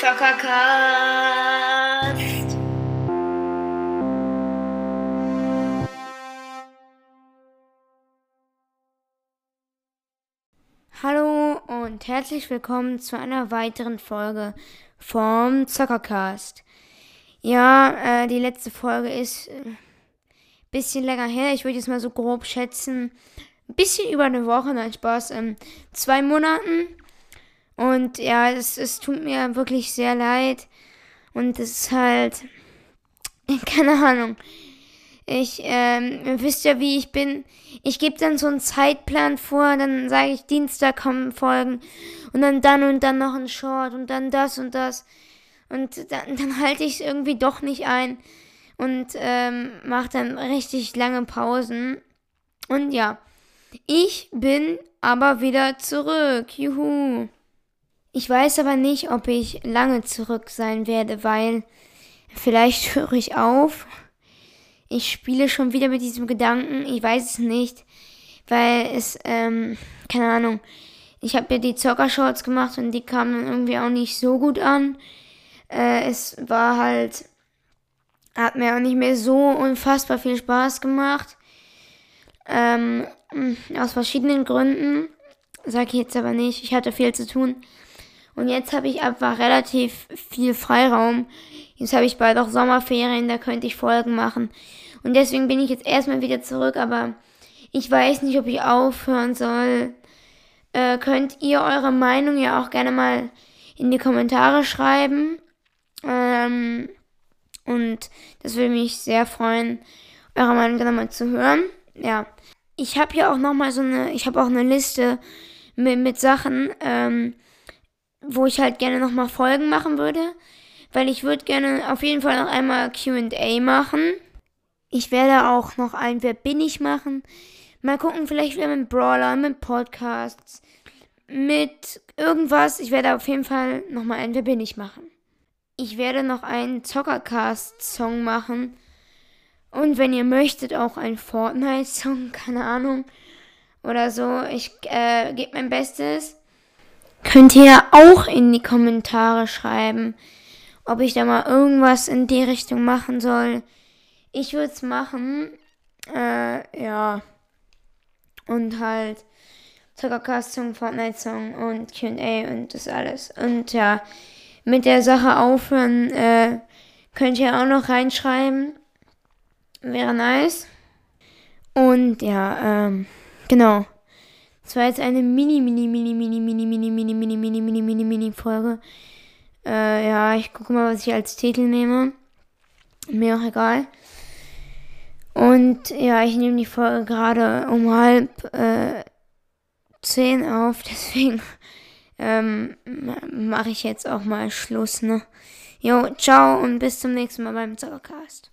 Zockercast. Hallo und herzlich willkommen zu einer weiteren Folge vom Zockercast. Ja, äh, die letzte Folge ist äh, bisschen länger her. Ich würde jetzt mal so grob schätzen, ein bisschen über eine Woche, nein Spaß, ähm, zwei Monaten. Und ja, es, es tut mir wirklich sehr leid. Und es ist halt, keine Ahnung. Ich, ähm, ihr wisst ja, wie ich bin. Ich gebe dann so einen Zeitplan vor, dann sage ich, Dienstag kommen Folgen. Und dann dann und dann noch ein Short und dann das und das. Und dann, dann halte ich es irgendwie doch nicht ein. Und ähm, mache dann richtig lange Pausen. Und ja, ich bin aber wieder zurück. Juhu. Ich weiß aber nicht, ob ich lange zurück sein werde, weil vielleicht höre ich auf. Ich spiele schon wieder mit diesem Gedanken. Ich weiß es nicht, weil es, ähm, keine Ahnung. Ich habe ja die Zockershorts gemacht und die kamen irgendwie auch nicht so gut an. Äh, es war halt, hat mir auch nicht mehr so unfassbar viel Spaß gemacht. Ähm, aus verschiedenen Gründen. Sag ich jetzt aber nicht. Ich hatte viel zu tun. Und jetzt habe ich einfach relativ viel Freiraum. Jetzt habe ich bald auch Sommerferien, da könnte ich Folgen machen. Und deswegen bin ich jetzt erstmal wieder zurück, aber ich weiß nicht, ob ich aufhören soll. Äh, könnt ihr eure Meinung ja auch gerne mal in die Kommentare schreiben. Ähm, und das würde mich sehr freuen, eure Meinung dann mal zu hören. Ja. Ich habe hier auch nochmal so eine, ich habe auch eine Liste mit, mit Sachen, ähm, wo ich halt gerne nochmal Folgen machen würde. Weil ich würde gerne auf jeden Fall noch einmal QA machen. Ich werde auch noch ein Wer bin ich machen. Mal gucken, vielleicht wieder mit Brawler, mit Podcasts, mit irgendwas. Ich werde auf jeden Fall nochmal ein Wer bin ich machen. Ich werde noch einen Zockercast-Song machen. Und wenn ihr möchtet, auch einen Fortnite-Song, keine Ahnung. Oder so. Ich äh, gebe mein Bestes. Könnt ihr auch in die Kommentare schreiben, ob ich da mal irgendwas in die Richtung machen soll. Ich würde es machen. Äh, ja. Und halt Zuckercast-Song, Fortnite-Song und QA und das alles. Und ja, mit der Sache aufhören, äh, könnt ihr auch noch reinschreiben. Wäre nice. Und ja, ähm, genau. Das war jetzt eine mini, mini, mini, mini, mini, mini, mini, mini, mini, mini, mini, mini Folge. Äh, ja, ich gucke mal, was ich als Titel nehme. Mir auch egal. Und ja, ich nehme die Folge gerade um halb äh, zehn auf, deswegen ähm, mache ich jetzt auch mal Schluss, ne? Jo, ciao und bis zum nächsten Mal beim Zaubercast.